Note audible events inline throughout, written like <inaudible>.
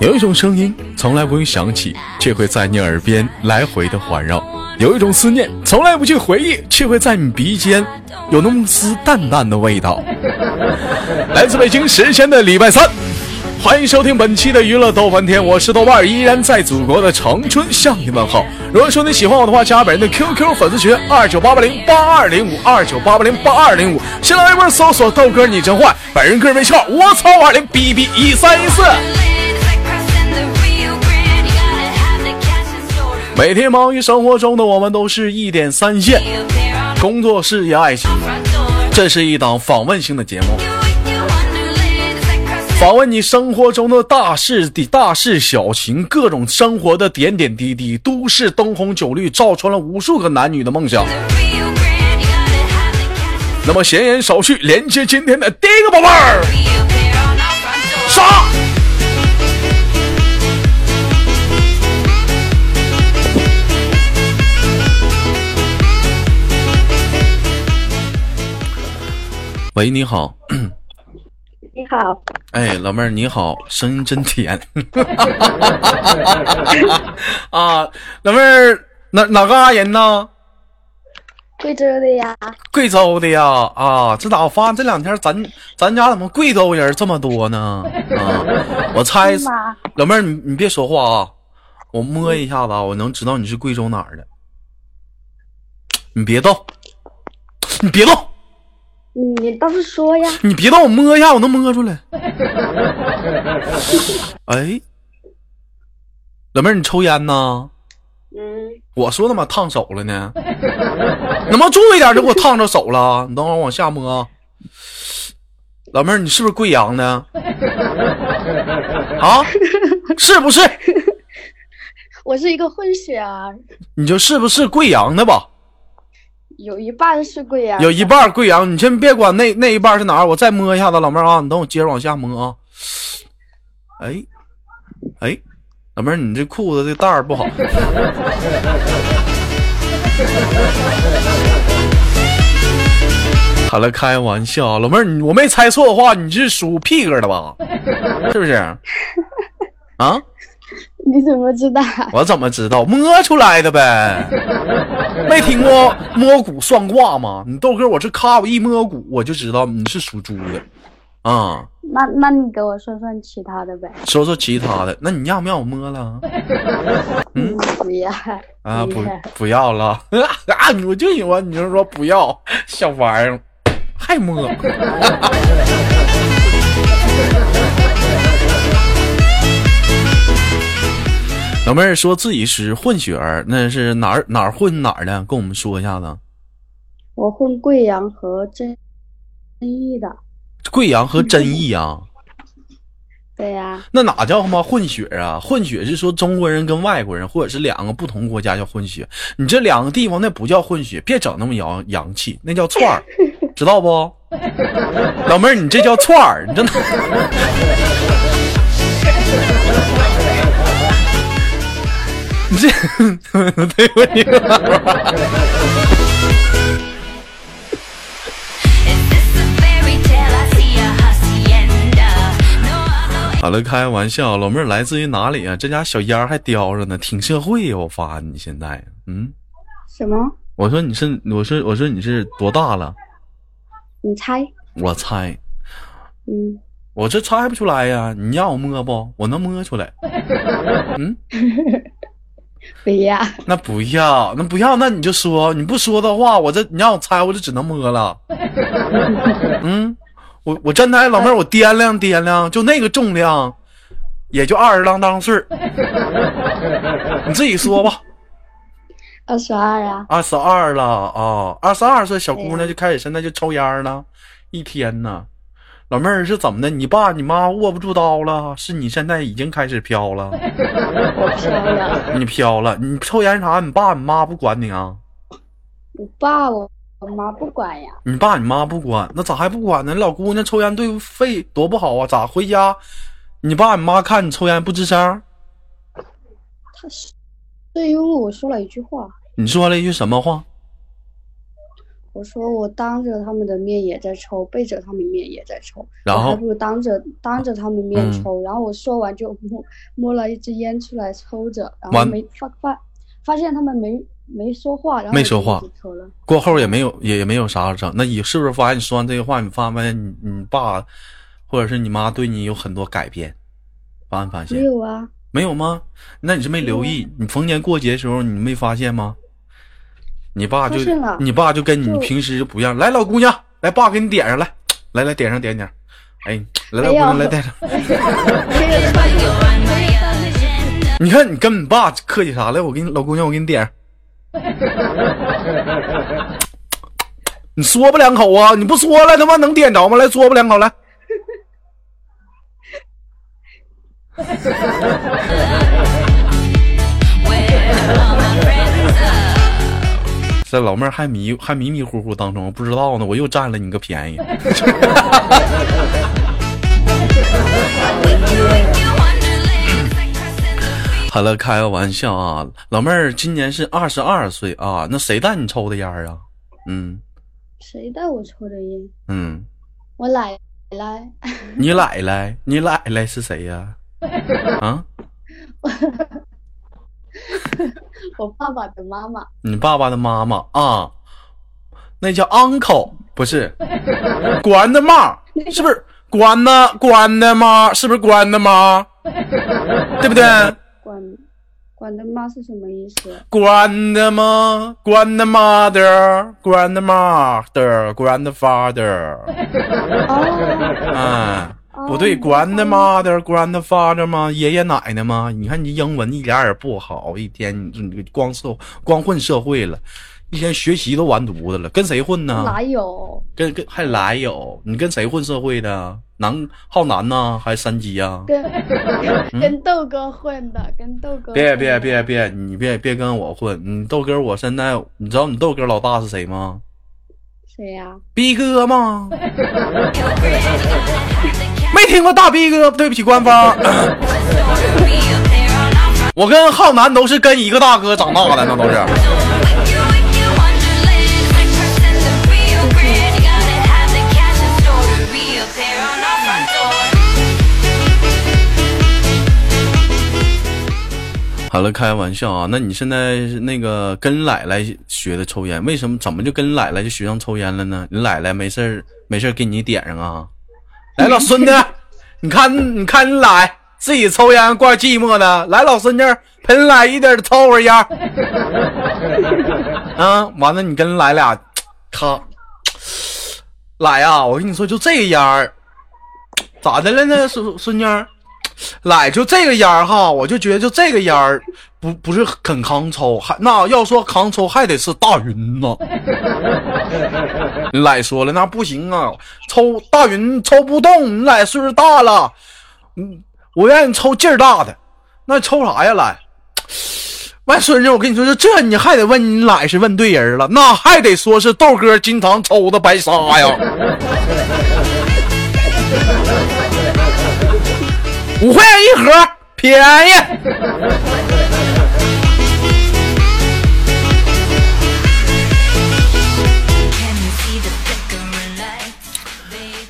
有一种声音从来不会响起，却会在你耳边来回的环绕；有一种思念从来不去回忆，却会在你鼻尖有那么丝淡淡的味道。来自北京时间的礼拜三。欢迎收听本期的娱乐逗翻天，我是豆瓣，依然在祖国的长春向你问好。如果说你喜欢我的话，加本人的 QQ 粉丝群二九八八零八二零五二九八八零八二零五，新浪微博搜索豆哥你真坏，本人个人微信号我操二零 B B 一三一四。每天忙于生活中的我们，都是一点三线，工作、事业、爱情，这是一档访问性的节目。访问你生活中的大事的大事小情，各种生活的点点滴滴，都市灯红酒绿，照穿了无数个男女的梦想。那么闲言少叙，连接今天的第一个宝贝儿，杀！喂，你好。你好，哎，老妹儿你好，声音真甜。<laughs> 啊，老妹儿哪哪嘎人呢？贵州的呀。贵州的呀，啊，这咋我发现这两天咱咱家怎么贵州人这么多呢？啊，我猜，老妹儿你你别说话啊，我摸一下子，我能知道你是贵州哪儿的。你别动，你别动。你倒是说呀！<laughs> 你别动，我摸一下，我能摸出来。<laughs> 哎，老妹儿，你抽烟呢？嗯。我说他妈烫手了呢，能不能注意点就给我烫着手了？你等会儿往下摸。老妹儿，你是不是贵阳的？啊？是不是？<laughs> 我是一个混血儿。你就是不是贵阳的吧？有一半是贵阳，有一半贵阳。你先别管那那一半是哪儿，我再摸一下子，老妹儿啊，你等我接着往下摸啊。哎，哎，老妹儿，你这裤子这带儿不好。<laughs> 好了，开玩笑，老妹儿，你我没猜错的话，你是属屁哥的吧？是不是？<laughs> 啊？你怎么知道？我怎么知道？摸出来的呗。没听过摸骨算卦吗？你豆哥，我这咔，我一摸骨，我就知道你是属猪的。啊，那那你给我说说其他的呗。说说其他的，那你要不要我摸了？<laughs> 嗯，不要。啊，不不要了。<laughs> 啊，我就喜欢你就说不要，小玩意儿还摸。<laughs> 老妹儿说自己是混血儿，那是哪儿哪儿混哪儿的？跟我们说一下子。我混贵阳和遵义的。贵阳和 <laughs> 遵义啊？对呀。那哪叫他妈混血啊？混血是说中国人跟外国人，或者是两个不同国家叫混血。你这两个地方那不叫混血，别整那么洋洋气，那叫串儿，<laughs> 知道不？<laughs> 老妹儿，你这叫串儿，你真你这对不起。好了，开玩笑，老妹儿来自于哪里啊？这家小烟还叼着呢，挺社会呀！我发你现在，嗯？什么？我说你是，我说我说你是多大了？你猜？我猜。嗯。我这猜不出来呀，你让我摸不？我能摸出来。嗯。<laughs> 不要，那不要，那不要，那你就说，你不说的话，我这你让我猜，我就只能摸了。<laughs> 嗯，我我真的，老妹儿，我掂量掂量，就那个重量，也就二十啷当岁儿 <laughs> 你自己说吧。二十二啊。二十二了啊，二十二岁小姑娘就开始现在就抽烟了，一天呢。老妹儿是怎么的？你爸你妈握不住刀了？是你现在已经开始飘了？我飘了。你飘了？你抽烟啥？你爸你妈不管你啊？我爸我我妈不管呀。你爸你妈不管，那咋还不管呢？老姑娘抽烟对肺多不好啊！咋回家？你爸你妈看你抽烟不吱声？他是，是因为我说了一句话。你说了一句什么话？我说我当着他们的面也在抽，背着他们面也在抽，然后还不如当着当着他们面嗯抽。然后我说完就 <laughs> 摸摸了一支烟出来抽着，然后没发发发现他们没没说话，然后就没说话。过后也没有也也没有啥整。那你是不是发现你说完这些话，你发现你你爸或者是你妈对你有很多改变？发没发现没？有啊，没有吗？那你是没留意？你逢年过节的时候你没发现吗？你爸就你爸就跟你平时就不一样。来，老姑娘，来，爸给你点上来，来来点上点点。哎，来，来姑娘来点上。<laughs> 你看你跟你爸客气啥来？我给你老姑娘，我给你点上。你说吧两口啊！你不说了，他妈能点着吗？来说吧两口来。<laughs> 这老妹儿还迷还迷迷糊糊当中，不知道呢，我又占了你个便宜。<laughs> 好了，开个玩笑啊，老妹儿今年是二十二岁啊，那谁带你抽的烟儿啊？嗯谁带我抽的烟？嗯，我奶奶。<laughs> 你奶奶，你奶奶是谁呀、啊？<laughs> <laughs> 我爸爸的妈妈，你爸爸的妈妈啊，那叫 uncle 不是？grandma，是不是关的关的妈？是不是关的妈？对不对？管管的妈是什么意思？关的妈，关的 mother，关的 mother，关的 father。哦，啊，哦不对，，grandmother grandfather 吗？爷爷奶奶吗？你看你英文一点也不好，一天你你光社光混社会了，一天学习都完犊子了，跟谁混呢？哪有？跟跟还来有，你跟谁混社会的？南浩南呢，还是山鸡呀？跟跟豆哥混的，跟豆哥嗯别别别别，你别别跟我混！你豆哥，我现在你知道你豆哥老大是谁吗？谁呀？逼哥吗？<laughs> 没听过大逼哥，对不起官方。<laughs> 我跟浩南都是跟一个大哥长大的，那都是。好了，开玩笑啊！那你现在那个跟奶奶学的抽烟，为什么怎么就跟奶奶就学上抽烟了呢？你奶奶没事儿没事儿给你点上啊？<laughs> 来，老孙子，你看你看你奶自己抽烟怪寂寞的，来，老孙子陪你奶一点儿抽会儿烟儿。<laughs> 啊，完了你跟奶俩，咔，奶呀、我跟你说，就这个烟儿，咋的了呢，孙孙女儿？来，就这个烟儿哈，我就觉得就这个烟儿不不是很抗抽，还那要说抗抽还得是大云呢。<laughs> 来说了，那不行啊，抽大云抽不动，你来岁数大了，嗯，我愿意抽劲儿大的，那抽啥呀？来，外孙子，我跟你说，就这你还得问你奶是问对人了，那还得说是豆哥经常抽的白沙呀。<laughs> 五块钱一盒，便宜。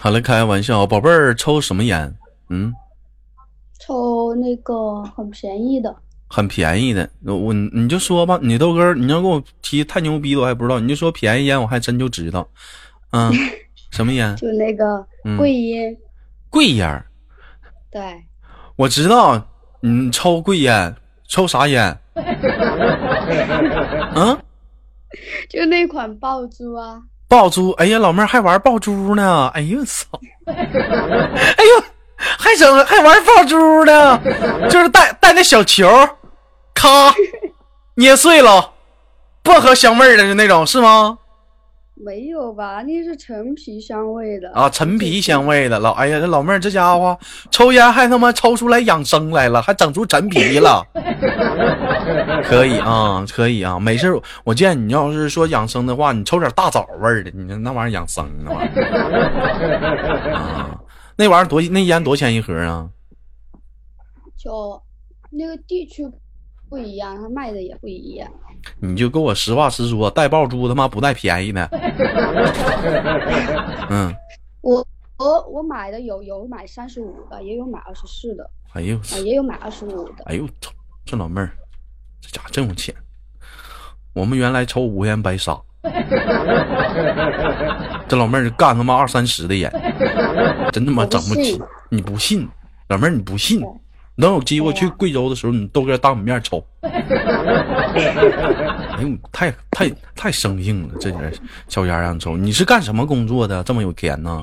好了，开个玩笑，宝贝儿抽什么烟？嗯，抽那个很便宜的，很便宜的。我你就说吧，你豆哥，你要跟我提太牛逼的，我还不知道。你就说便宜烟，我还真就知道。嗯，<laughs> 什么烟？就那个嗯贵烟，贵烟。对，我知道你抽贵烟，抽啥烟？<laughs> 嗯，就那款爆珠啊，爆珠。哎呀，老妹儿还玩爆珠呢！哎呦我操！哎呦，还整还玩爆珠呢？就是带带那小球，咔捏碎了，薄荷香味儿的是那种是吗？没有吧？那是陈皮香味的啊，陈皮香味的老，哎呀，这老妹儿这家伙抽烟还他妈抽出来养生来了，还整出陈皮了。可以啊，可以啊，没事。我建议你要是说养生的话，你抽点大枣味儿的，你那玩意儿养生那玩意儿。啊，那玩意儿多那烟多钱一盒啊？就那个地区不一样，他卖的也不一样。你就跟我实话实说，带爆珠他妈不带便宜的。<laughs> 嗯，我我我买的有有买三十五的，也有买二十四的，哎呦，啊，也有买二十五的。哎呦，操，这老妹儿，这家伙真有钱。我们原来抽五元白沙，这老妹儿干他妈二三十的烟，真他妈整不起。你不信，老妹儿你不信，能有机会去贵州的时候，你豆哥当你面抽。<laughs> 哎呦，太太太生性了，这人小丫让抽。你是干什么工作的？这么有钱呢？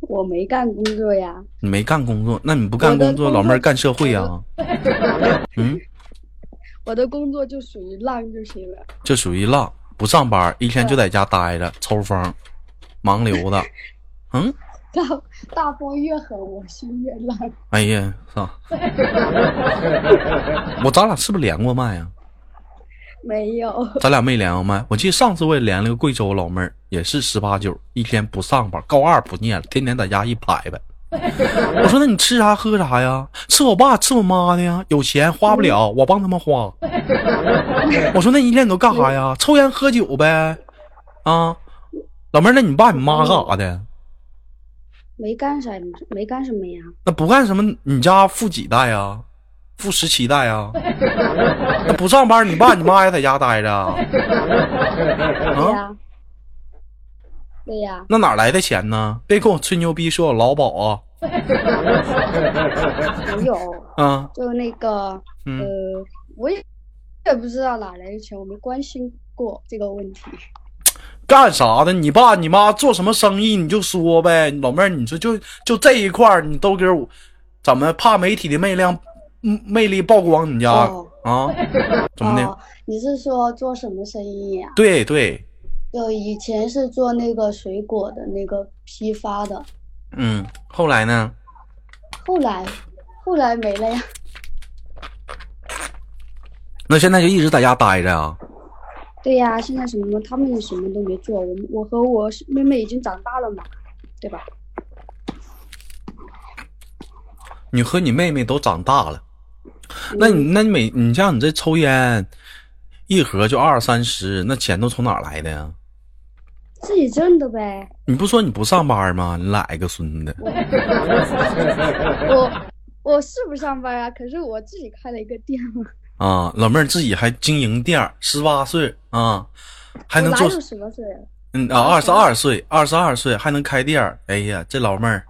我没干工作呀。你没干工作，那你不干工作，老妹儿干社会呀？嗯。<laughs> 我的工作就属于浪就行了，就属于浪，不上班，一天就在家待着抽风，忙流的，<laughs> 嗯，大大风越狠，我心越乱。哎呀，操！<laughs> 我咱俩是不是连过麦呀？没有，咱俩没连过麦。我记得上次我也连了个贵州老妹儿，也是十八九，一天不上班，高二不念了，天天在家一拍呗。我说：“那你吃啥喝啥呀？吃我爸吃我妈的呀？有钱花不了，我帮他们花。<laughs> ”我说：“那你一天你都干啥呀？抽烟喝酒呗？啊，老妹儿，那你爸你妈干啥的？没干啥，没干什么呀？那不干什么？你家富几代呀？富十七代呀？那不上班，你爸你妈也在家待着啊？啊？”对呀，那哪来的钱呢？别跟我吹牛逼，说我劳保啊！没有啊，就那个呃，我也也不知道哪来的钱，我没关心过这个问题。干啥的？你爸你妈做什么生意？你就说呗，老妹儿，你说就就这一块儿，你都给我怎么怕媒体的魅量魅力曝光你家啊？怎么的？你是说做什么生意呀？对对。就以前是做那个水果的那个批发的，嗯，后来呢？后来，后来没了呀。那现在就一直在家待着啊？对呀，现在什么他们什么都没做，我我和我妹妹已经长大了嘛，对吧？你和你妹妹都长大了，那你那你每你像你这抽烟，一盒就二三十，那钱都从哪来的呀？自己挣的呗。你不说你不上班吗？你哪个孙子？<laughs> 我我是不上班啊，可是我自己开了一个店嘛。啊，老妹儿自己还经营店，十八岁啊，还能做十八岁？嗯啊，二十二岁，二十二岁还能开店。哎呀，这老妹儿，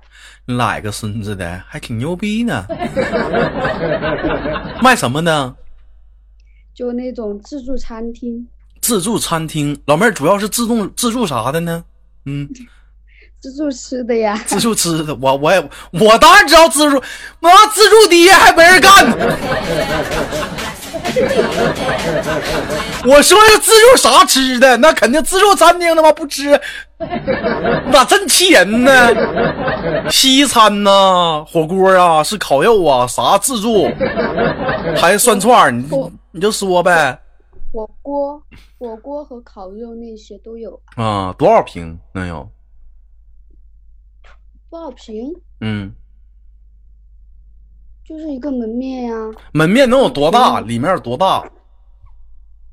哪个孙子的？还挺牛逼呢。卖什么呢？就那种自助餐厅。自助餐厅，老妹儿主要是自助自助啥的呢？嗯，<laughs> 自助吃的呀。自助吃的，我我也我当然知道自助，妈自助爹还没人干呢。<laughs> 我说要自助啥吃的？那肯定自助餐厅他妈不吃，咋真气人呢？西餐呐，火锅啊，是烤肉啊，啥自助？还涮串你你就说呗。火锅、火锅和烤肉那些都有啊。多少平能有？多少平？嗯，就是一个门面呀。门面能有多大？里面有多大？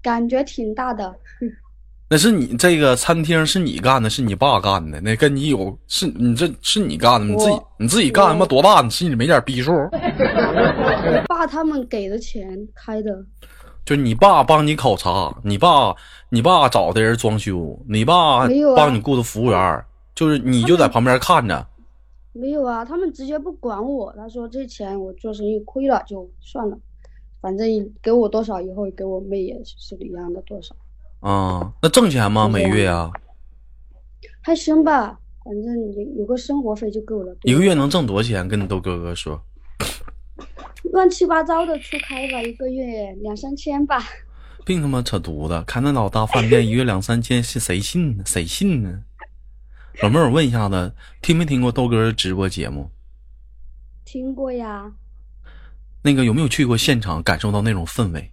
感觉挺大的。<laughs> 那是你这个餐厅是你干的，是你爸干的？那跟你有是？你这是你干的？你自己你自己干他妈多大？你心里没点逼数？我 <laughs> 爸他们给的钱开的。就你爸帮你考察，你爸你爸找的人装修，你爸帮你雇的服务员，就是你就在旁边看着。没有啊，他们直接不管我，他说这钱我做生意亏了就算了，反正给我多少以后给我妹也是一样的多少。啊，那挣钱吗？每月啊？还行吧，反正有有个生活费就够了。一个月能挣多少钱？跟你豆哥哥说。乱七八糟的出开吧，一个月两三千吧。<laughs> 别他妈扯犊子，开那老大饭店，一月两三千，是谁信呢？谁信呢？老妹儿，我问一下子，听没听过豆哥直播节目？听过呀。那个有没有去过现场，感受到那种氛围？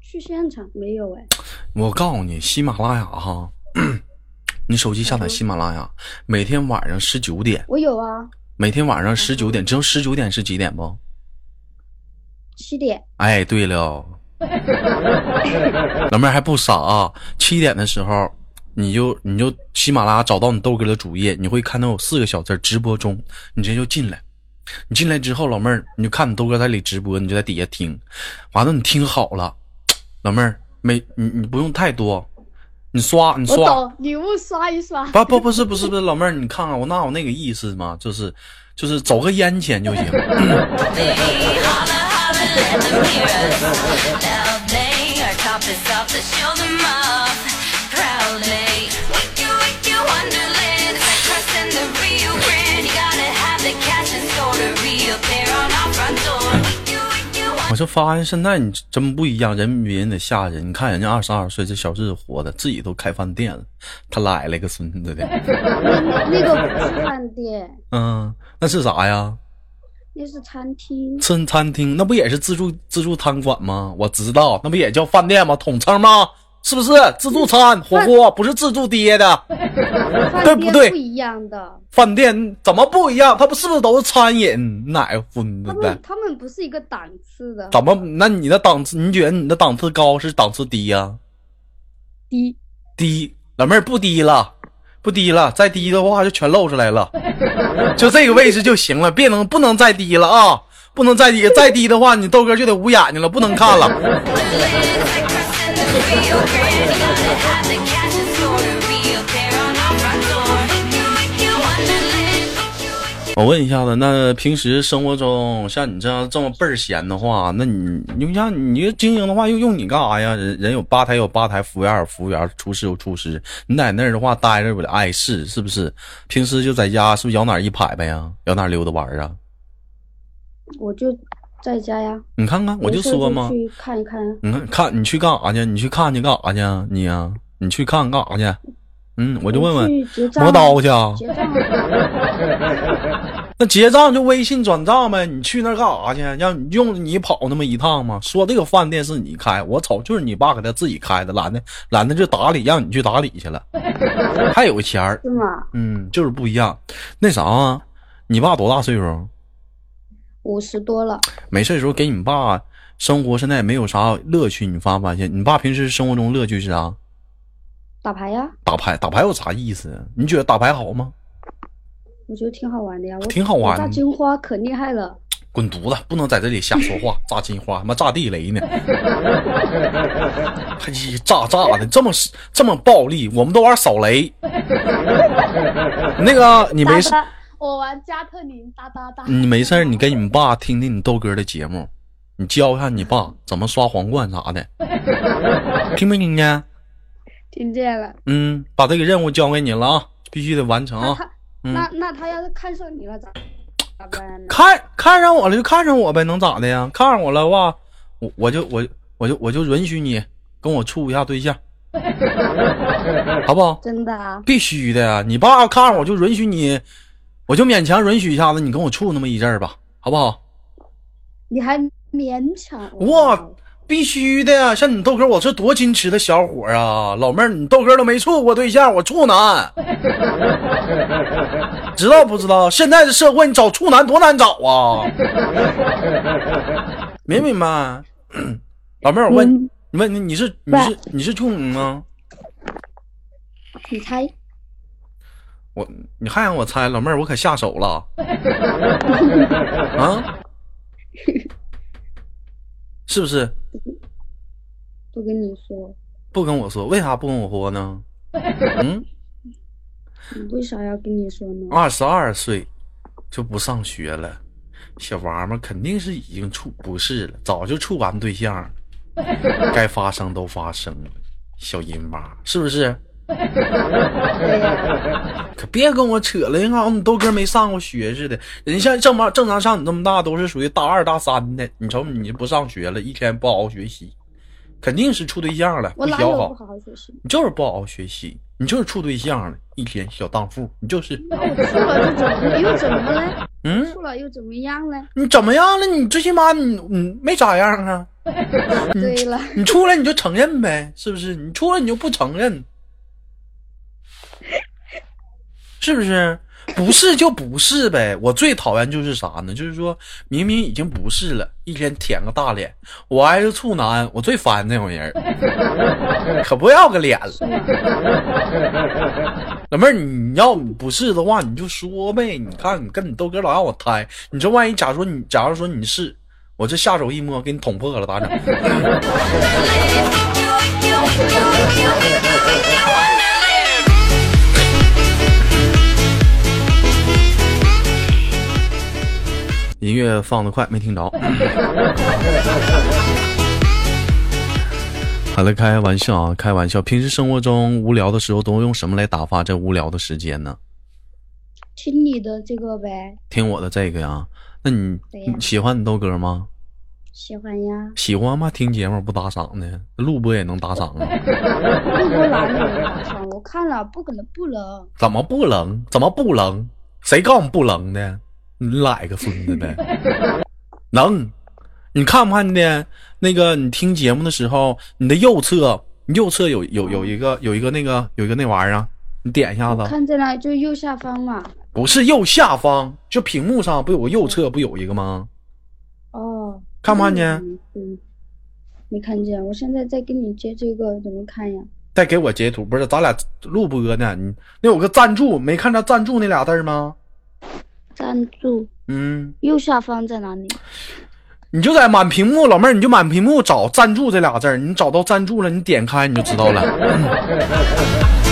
去现场没有哎。我告诉你，喜马拉雅哈，<coughs> 你手机下载喜马拉雅，每天晚上十九点。我有啊。每天晚上十九点，知道十九点是几点不？七点。哎，对了，<laughs> 老妹儿还不傻、啊，七点的时候，你就你就喜马拉雅找到你豆哥的主页，你会看到有四个小字直播中，你直接就进来。你进来之后，老妹儿你就看你豆哥在里直播，你就在底下听，完了你听好了，老妹儿没你你不用太多，你刷你刷。礼物刷一刷。不不不是不是不是，老妹儿，你看看我那有那个意思吗？就是就是走个烟钱就行。我就发现现在你真不一样，人比人得吓人。你看人家二十二岁，这小日子活的，自己都开饭店了，他来了个孙子的。那 <laughs> 那个不是饭店，嗯，那是啥呀？那是餐厅。餐餐厅那不也是自助自助餐馆吗？我知道，那不也叫饭店吗？统称吗？是不是自助餐火锅不是自助爹的？对不对？不一样的。饭店怎么不一样？他不是不是都是餐饮？奶个分的？他们他们不是一个档次的。怎么？那你的档次？你觉得你的档次高是档次低呀？低低，老妹儿不低了，不低了，再低的话就全露出来了，<laughs> 就这个位置就行了，别能不能再低了啊！不能再低，再低的话你豆哥就得捂眼睛了，不能看了。<laughs> 我问一下子，那平时生活中像你这样这么倍儿闲的话，那你你像你经营的话，又用你干啥呀？人人有吧台有吧台，服务员有服务员，厨师有厨师，你在那儿的话待着不得碍事，是不是？平时就在家，是不是摇哪一排排呀？摇哪溜达玩啊？我就在家呀。你看看，我就说嘛，去看一看。你看看，你去干啥去？你去看去干啥去？你呀，你去看干啥去？嗯，我就问问，磨刀去啊？<laughs> 那结账就微信转账呗。你去那干啥去？让用你跑那么一趟吗？说这个饭店是你开，我操就是你爸给他自己开的，懒得懒得就打理，让你去打理去了，<laughs> 还有钱儿。是吗？嗯，就是不一样。那啥啊，你爸多大岁数？五十多了。没事的时候给你爸生活现在也没有啥乐趣，你发没发现？你爸平时生活中乐趣是啥？打牌呀，打牌打牌有啥意思？你觉得打牌好吗？我觉得挺好玩的呀，我挺好玩。炸金花可厉害了，滚犊子！不能在这里瞎说话。<laughs> 炸金花，他妈炸地雷呢？还炸炸的这么这么暴力，我们都玩扫雷。那个你没事，我玩加特林哒哒哒。你没事，你给你们爸听听你豆哥的节目，你教一下你爸怎么刷皇冠啥的，<laughs> 听没听见？听见了，嗯，把这个任务交给你了啊，必须得完成啊。那那他要是看上你了咋咋办？看看上我了就看上我呗，能咋的呀？看上我了话，我我就我我就我就允许你跟我处一下对象，<laughs> 好不好？真的啊？必须的呀！你爸看上我就允许你，我就勉强允许一下子你跟我处那么一阵儿吧，好不好？你还勉强哇？必须的呀！像你豆哥，我是多矜持的小伙啊！老妹儿，你豆哥都没处过对象，我处男，<laughs> 知道不知道？现在的社会，你找处男多难找啊！明不明白？<clears throat> 老妹儿，我问你，问你，你是你是你是处女吗？你猜？我你还让我猜？老妹儿，我可下手了 <laughs> 啊！是不是？不跟你说。不跟我说，为啥不跟我说呢？<laughs> 嗯。为啥要跟你说呢？二十二岁就不上学了，小娃们肯定是已经处不是了，早就处完对象了，<laughs> 该发生都发生了，小淫娃是不是？<laughs> 可别跟我扯了，好像你豆哥没上过学似的。人像正常正常上你这么大都是属于大二大三的，你瞅你不上学了，一天不好好学习，肯定是处对象了。我不好好学习？你就是不好好学习，你就是处对象了，一天小荡妇，你就是。<laughs> 那我处了又怎么 <laughs> 又怎么了？嗯，处了又怎么样了？你怎么样了？你最起码你你没咋样啊？对了，你出来你就承认呗，是不是？你出来你就不承认。是不是？不是就不是呗。我最讨厌就是啥呢？就是说明明已经不是了，一天舔个大脸，我还是处男，我最烦那种人，可不要个脸了。老妹儿，你要不是的话，你就说呗。你看，你跟你豆哥老让我猜，你这万一假如说你，假如说你是，我这下手一摸给你捅破了，咋整？<laughs> 音乐放的快，没听着。<laughs> 好了，开玩笑啊，开玩笑。平时生活中无聊的时候，都用什么来打发这无聊的时间呢？听你的这个呗。听我的这个呀？那你你喜欢你豆哥吗？喜欢呀。喜欢吗？听节目不打赏的，录播也能打赏啊。录播哪里能打赏？我看了，不可能不能。怎么不能？怎么不能？谁告诉你不能的？你来个疯子呗，能？你看不看见那个？你听节目的时候，你的右侧，右侧有有有一个有一个那个有一个那玩意儿，你点一下子。看见了，就右下方嘛。不是右下方，就屏幕上不有个右侧不有一个吗？哦。看不看见？嗯，没看见。我现在在给你接这个，怎么看呀？再给我截图，不是咱俩录播呢？你那有个赞助，没看着赞助那俩字吗？赞助，嗯，右下方在哪里？你就在满屏幕，老妹儿，你就满屏幕找赞助这俩字儿，你找到赞助了，你点开你就知道了。<laughs>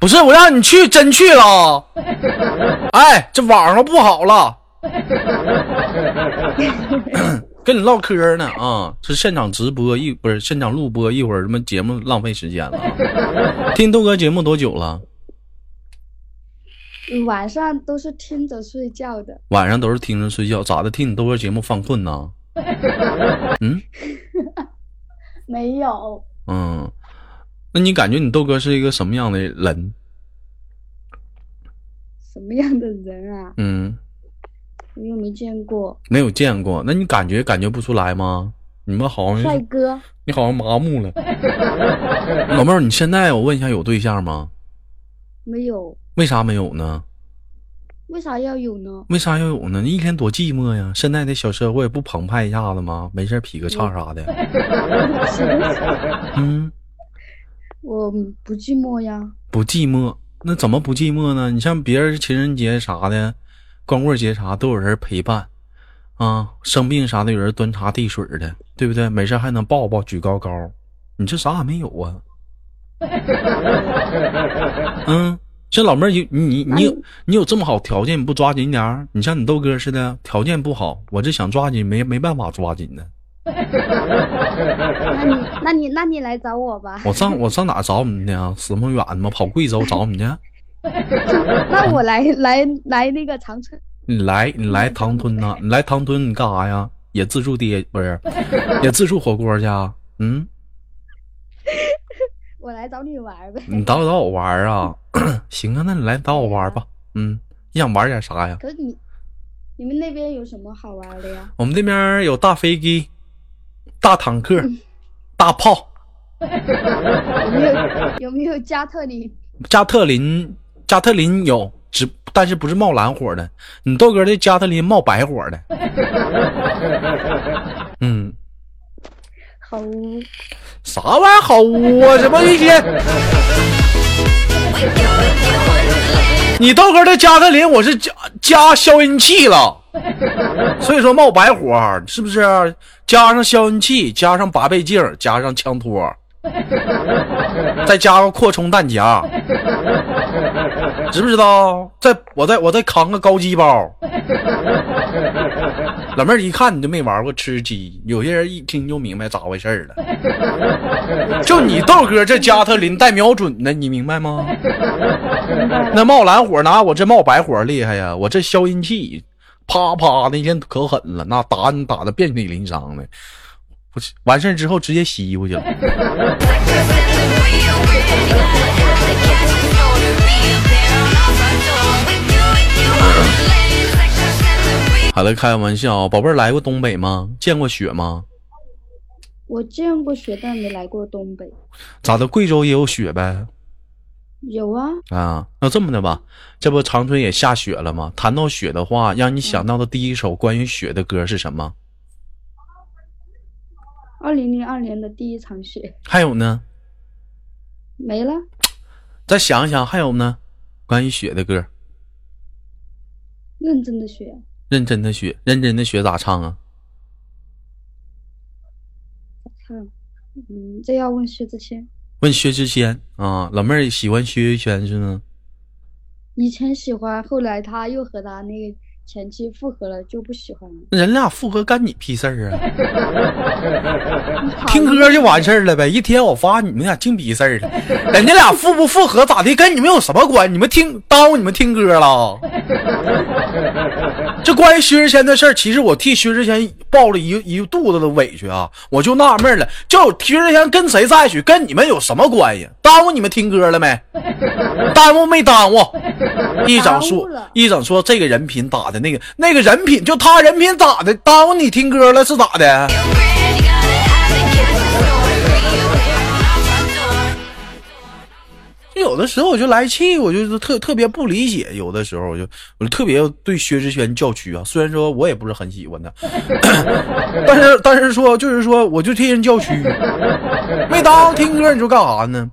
不是我让你去，真去了。<laughs> 哎，这网上不好了。<laughs> 跟你唠嗑呢啊，是现场直播一不是现场录播，一会儿什么节目浪费时间了。<laughs> 听豆哥节目多久了？晚上都是听着睡觉的。晚上都是听着睡觉，咋的？听你豆哥节目犯困呢？嗯，没有。嗯。那你感觉你豆哥是一个什么样的人？什么样的人啊？嗯，我又没见过。没有见过，那你感觉感觉不出来吗？你们好像帅哥，你好像麻木了。<laughs> 老妹儿，你现在我问一下，有对象吗？没有。为啥没有呢？为啥要有呢？为啥要有呢？你一天多寂寞呀！现在的小社会不澎湃一下子吗？没事劈个叉啥的。<laughs> 嗯。我不寂寞呀，不寂寞，那怎么不寂寞呢？你像别人情人节啥的，光棍节啥都有人陪伴，啊，生病啥的有人端茶递水的，对不对？没事还能抱抱举高高，你这啥也没有啊？<laughs> 嗯，像老妹儿，你你你有你有这么好条件，你不抓紧点儿？你像你豆哥似的，条件不好，我这想抓紧没没办法抓紧呢。<laughs> <laughs> 那你那你那你来找我吧。我上我上哪找你呢？死么远吗？跑贵州找你去？<laughs> 那我来来来那个长春。你来你来唐吞呐？你来唐吞你干啥呀？也自助爹不是？<laughs> 也自助火锅去啊？嗯。我来找你玩呗。你找找我玩啊？<coughs> 行啊，那你来找我玩吧。嗯，你想玩点啥呀？可是你你们那边有什么好玩的呀？我们这边有大飞机。大坦克，大炮，有没有有没有加特林？加特林，加特林有，只但是不是冒蓝火的。你豆哥的加特林冒白火的。<laughs> 嗯，好污。啥玩意儿好污啊？什么一天？<laughs> 你豆哥的加特林，我是加加消音器了。所以说冒白火是不是？加上消音器，加上八倍镜，加上枪托，再加个扩充弹夹，知不知道？再我再我再扛个高级包。老妹儿一看你就没玩过吃鸡，有些人一听就明白咋回事了。就你豆哥这加特林带瞄准的，你明白吗？那冒蓝火拿我这冒白火厉害呀，我这消音器。啪啪，那天可狠了，那打你打的遍体鳞伤的，不完事之后直接洗衣服去了。<laughs> 开玩笑，宝贝儿来过东北吗？见过雪吗？我见过雪，但没来过东北。咋的？贵州也有雪呗？有啊。啊，那这么的吧，这不长春也下雪了吗？谈到雪的话，让你想到的第一首关于雪的歌是什么？二零零二年的第一场雪。还有呢？没了。再想想，还有呢？关于雪的歌。认真的雪。认真的学，认真的学咋唱啊？唱，嗯，这要问薛之谦。问薛之谦啊，老妹儿喜欢薛之谦是吗？以前喜欢，后来他又和他那个。前期复合了就不喜欢了，人俩复合干你屁事儿啊？<laughs> 听歌就完事儿了呗，一天我发你们俩净逼事儿了。人家俩复不复合咋的，跟你们有什么关？你们听耽误你们听歌了？这关于薛之谦的事儿，其实我替薛之谦抱了一一肚子的委屈啊！我就纳闷了，就薛之谦跟谁在一起，跟你们有什么关系？耽误你们听歌了没？<laughs> 耽误没耽误？<laughs> 一整说一整说这个人品咋的？那个那个人品，就他人品咋的？耽误你听歌了是咋的？有的时候我就来气，我就是特特别不理解。有的时候我就我就特别对薛之谦叫屈啊。虽然说我也不是很喜欢他，<laughs> 但是但是说就是说，我就替人叫屈。没耽误听歌，你就干啥呢？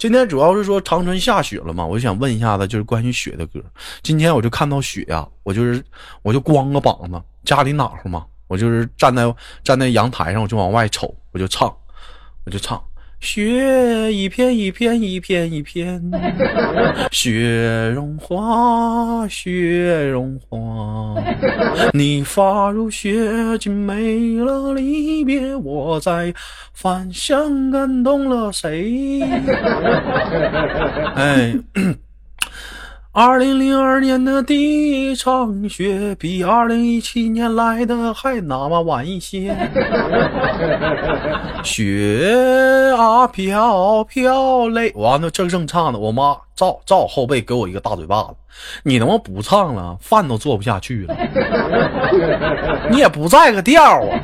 今天主要是说长春下雪了嘛，我就想问一下子，就是关于雪的歌。今天我就看到雪呀，我就是我就光个膀子，家里暖和嘛，我就是站在站在阳台上，我就往外瞅，我就唱，我就唱。雪一片一片一片一片，<laughs> 雪融化，雪融化。你发如雪，竟没了离别，我在返乡感动了谁？<laughs> 哎。二零零二年的第一场雪，比二零一七年来的还那么晚一些。<laughs> 雪啊飘飘泪，完了正正唱的，我妈照照我后背给我一个大嘴巴子。你他妈不唱了，饭都做不下去了。<laughs> 你也不在个调啊！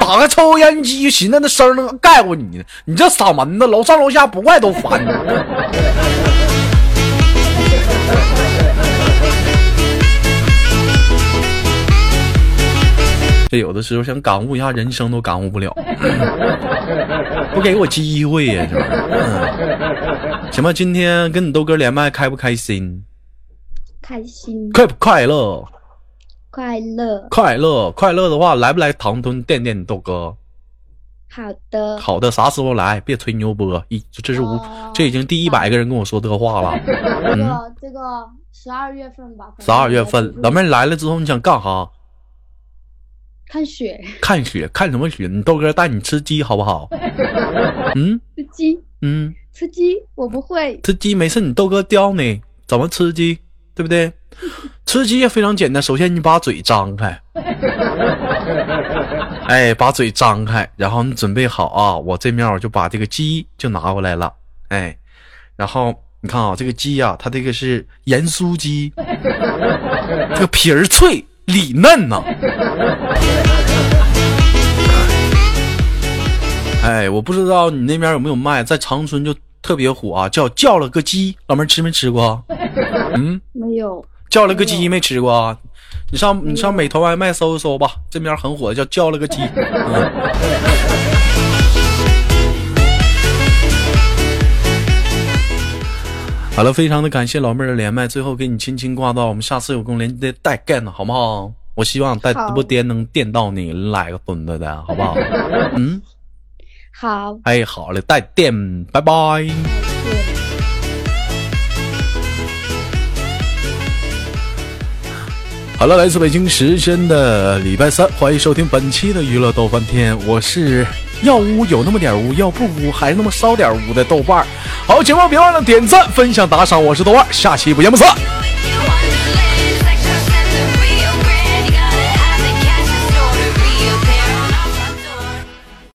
打个抽烟机，寻思那声能盖过你呢。你这嗓门子，楼上楼下不怪都烦。这有的时候想感悟一下人生都感悟不了，不给我机会呀！这玩意，行吧？今天跟你豆哥连麦开不开心？开心。快不快乐？快乐。快乐快乐的话，来不来唐墩垫垫你豆哥？好的。好的，啥时候来？别吹牛波！一这是无，这已经第一百个人跟我说这话了。这个这个十二月份吧。十二月份，老妹儿来了之后你想干啥？看雪，看雪，看什么雪？你豆哥带你吃鸡好不好？<laughs> 嗯，吃鸡，嗯，吃鸡，我不会。吃鸡，没事，你豆哥教你。怎么吃鸡，对不对？<laughs> 吃鸡也非常简单，首先你把嘴张开，<laughs> 哎，把嘴张开，然后你准备好啊，我这面我就把这个鸡就拿过来了，哎，然后你看啊，这个鸡呀，它这个是盐酥鸡，这个皮儿脆。里嫩呐！哎，我不知道你那边有没有卖，在长春就特别火啊，叫叫了个鸡，老妹儿吃没吃过？嗯，没有。叫了个鸡没吃过？你上你上美团外卖搜一搜吧，这边很火，叫叫了个鸡。好了，非常的感谢老妹儿的连麦，最后给你轻轻挂断，我们下次有空连接带干的好不好？我希望带直播间能电到你来个孙子的好不好？嗯，好。哎，好嘞，带电，拜拜。好了，来自北京时间的礼拜三，欢迎收听本期的娱乐逗翻天，我是。要污有那么点污，要不污还那么骚点污的豆瓣儿。好，节目别忘了点赞、分享、打赏。我是豆瓣儿，下期不见不散。